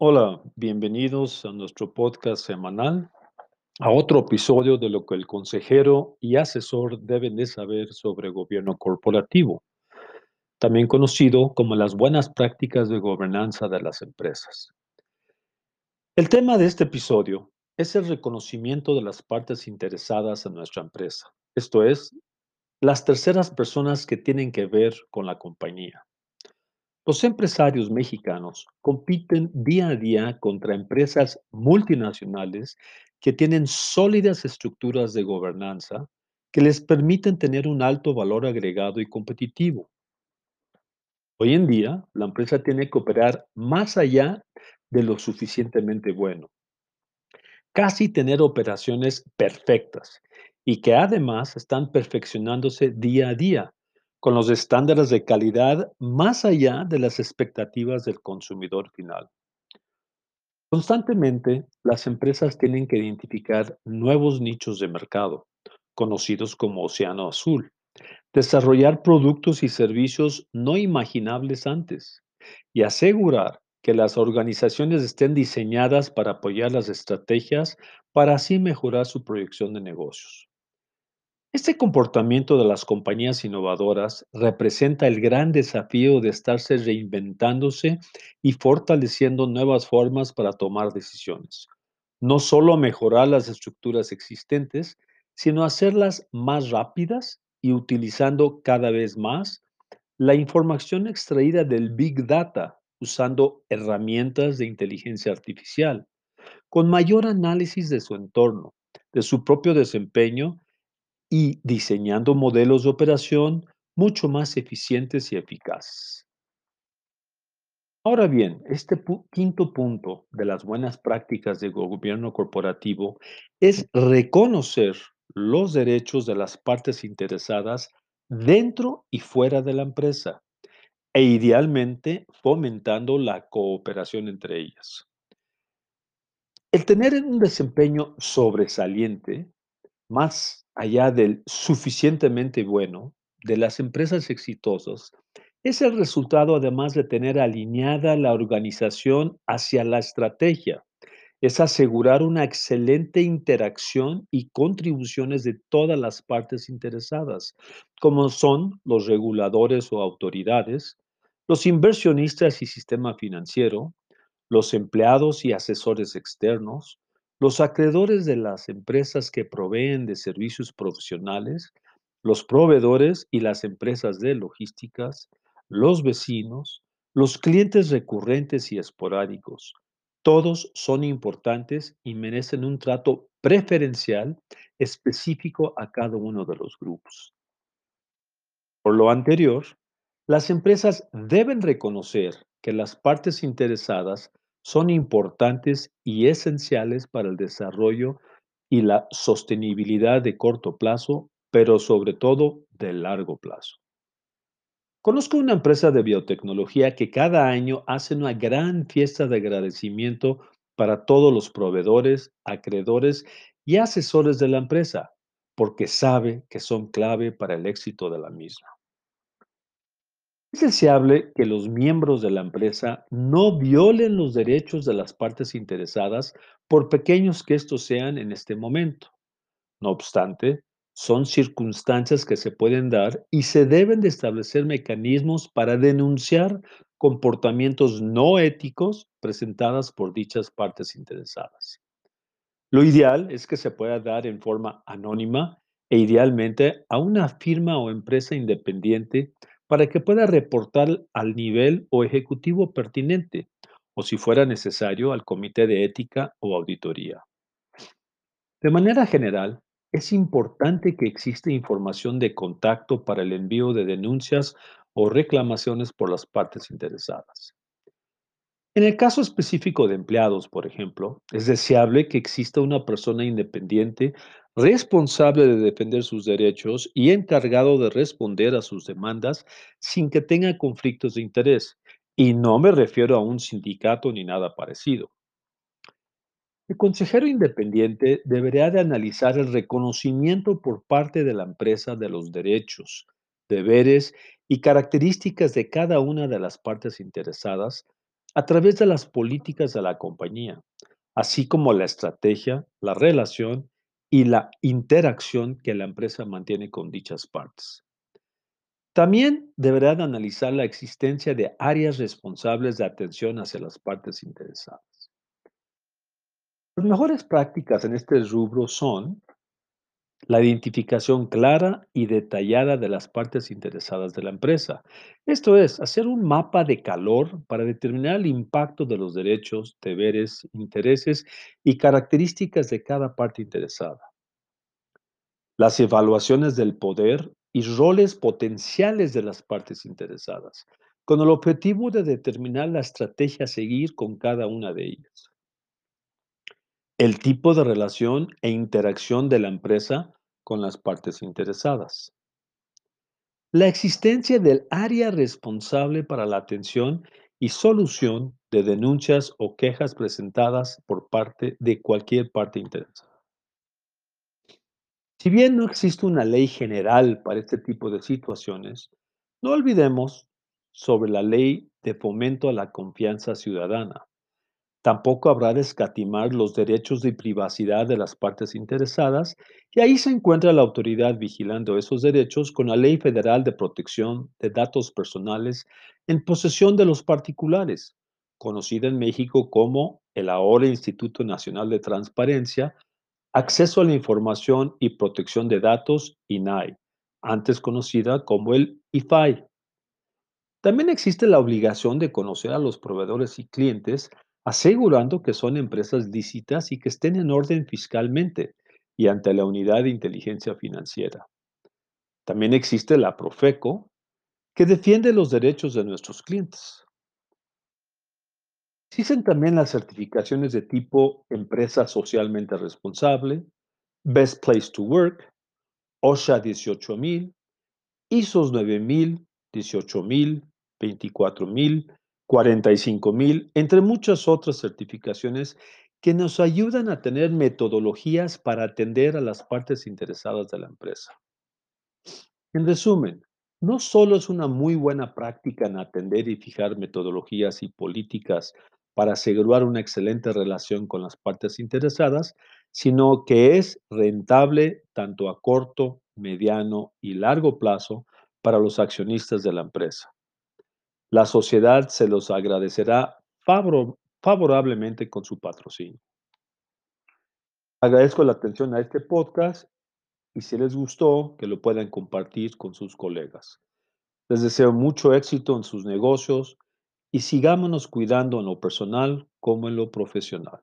Hola, bienvenidos a nuestro podcast semanal, a otro episodio de lo que el consejero y asesor deben de saber sobre gobierno corporativo, también conocido como las buenas prácticas de gobernanza de las empresas. El tema de este episodio es el reconocimiento de las partes interesadas en nuestra empresa, esto es, las terceras personas que tienen que ver con la compañía. Los empresarios mexicanos compiten día a día contra empresas multinacionales que tienen sólidas estructuras de gobernanza que les permiten tener un alto valor agregado y competitivo. Hoy en día, la empresa tiene que operar más allá de lo suficientemente bueno, casi tener operaciones perfectas y que además están perfeccionándose día a día con los estándares de calidad más allá de las expectativas del consumidor final. Constantemente, las empresas tienen que identificar nuevos nichos de mercado, conocidos como océano azul, desarrollar productos y servicios no imaginables antes y asegurar que las organizaciones estén diseñadas para apoyar las estrategias para así mejorar su proyección de negocios. Este comportamiento de las compañías innovadoras representa el gran desafío de estarse reinventándose y fortaleciendo nuevas formas para tomar decisiones. No solo mejorar las estructuras existentes, sino hacerlas más rápidas y utilizando cada vez más la información extraída del Big Data usando herramientas de inteligencia artificial, con mayor análisis de su entorno, de su propio desempeño y diseñando modelos de operación mucho más eficientes y eficaces. Ahora bien, este quinto punto de las buenas prácticas de gobierno corporativo es reconocer los derechos de las partes interesadas dentro y fuera de la empresa e idealmente fomentando la cooperación entre ellas. El tener un desempeño sobresaliente más allá del suficientemente bueno de las empresas exitosas es el resultado además de tener alineada la organización hacia la estrategia. Es asegurar una excelente interacción y contribuciones de todas las partes interesadas, como son los reguladores o autoridades, los inversionistas y sistema financiero, los empleados y asesores externos, los acreedores de las empresas que proveen de servicios profesionales, los proveedores y las empresas de logísticas, los vecinos, los clientes recurrentes y esporádicos, todos son importantes y merecen un trato preferencial específico a cada uno de los grupos. Por lo anterior, las empresas deben reconocer que las partes interesadas son importantes y esenciales para el desarrollo y la sostenibilidad de corto plazo, pero sobre todo de largo plazo. Conozco una empresa de biotecnología que cada año hace una gran fiesta de agradecimiento para todos los proveedores, acreedores y asesores de la empresa, porque sabe que son clave para el éxito de la misma. Es deseable que los miembros de la empresa no violen los derechos de las partes interesadas, por pequeños que estos sean en este momento. No obstante, son circunstancias que se pueden dar y se deben de establecer mecanismos para denunciar comportamientos no éticos presentadas por dichas partes interesadas. Lo ideal es que se pueda dar en forma anónima e idealmente a una firma o empresa independiente para que pueda reportar al nivel o ejecutivo pertinente o si fuera necesario al comité de ética o auditoría. De manera general, es importante que exista información de contacto para el envío de denuncias o reclamaciones por las partes interesadas. En el caso específico de empleados, por ejemplo, es deseable que exista una persona independiente responsable de defender sus derechos y encargado de responder a sus demandas sin que tenga conflictos de interés. Y no me refiero a un sindicato ni nada parecido. El consejero independiente deberá de analizar el reconocimiento por parte de la empresa de los derechos, deberes y características de cada una de las partes interesadas a través de las políticas de la compañía, así como la estrategia, la relación y la interacción que la empresa mantiene con dichas partes. También deberán analizar la existencia de áreas responsables de atención hacia las partes interesadas. Las mejores prácticas en este rubro son la identificación clara y detallada de las partes interesadas de la empresa. Esto es, hacer un mapa de calor para determinar el impacto de los derechos, deberes, intereses y características de cada parte interesada. Las evaluaciones del poder y roles potenciales de las partes interesadas, con el objetivo de determinar la estrategia a seguir con cada una de ellas. El tipo de relación e interacción de la empresa con las partes interesadas. La existencia del área responsable para la atención y solución de denuncias o quejas presentadas por parte de cualquier parte interesada. Si bien no existe una ley general para este tipo de situaciones, no olvidemos sobre la ley de fomento a la confianza ciudadana. Tampoco habrá de escatimar los derechos de privacidad de las partes interesadas y ahí se encuentra la autoridad vigilando esos derechos con la Ley Federal de Protección de Datos Personales en posesión de los particulares, conocida en México como el ahora Instituto Nacional de Transparencia Acceso a la Información y Protección de Datos, INAI, antes conocida como el IFAI. También existe la obligación de conocer a los proveedores y clientes, asegurando que son empresas lícitas y que estén en orden fiscalmente y ante la Unidad de Inteligencia Financiera. También existe la Profeco, que defiende los derechos de nuestros clientes. Existen también las certificaciones de tipo empresa socialmente responsable, Best Place to Work, OSHA 18000, ISOs 9000, 18000, 24000, 45000, entre muchas otras certificaciones que nos ayudan a tener metodologías para atender a las partes interesadas de la empresa. En resumen, no solo es una muy buena práctica en atender y fijar metodologías y políticas para asegurar una excelente relación con las partes interesadas, sino que es rentable tanto a corto, mediano y largo plazo para los accionistas de la empresa. La sociedad se los agradecerá favorablemente con su patrocinio. Agradezco la atención a este podcast y si les gustó, que lo puedan compartir con sus colegas. Les deseo mucho éxito en sus negocios y sigámonos cuidando en lo personal como en lo profesional.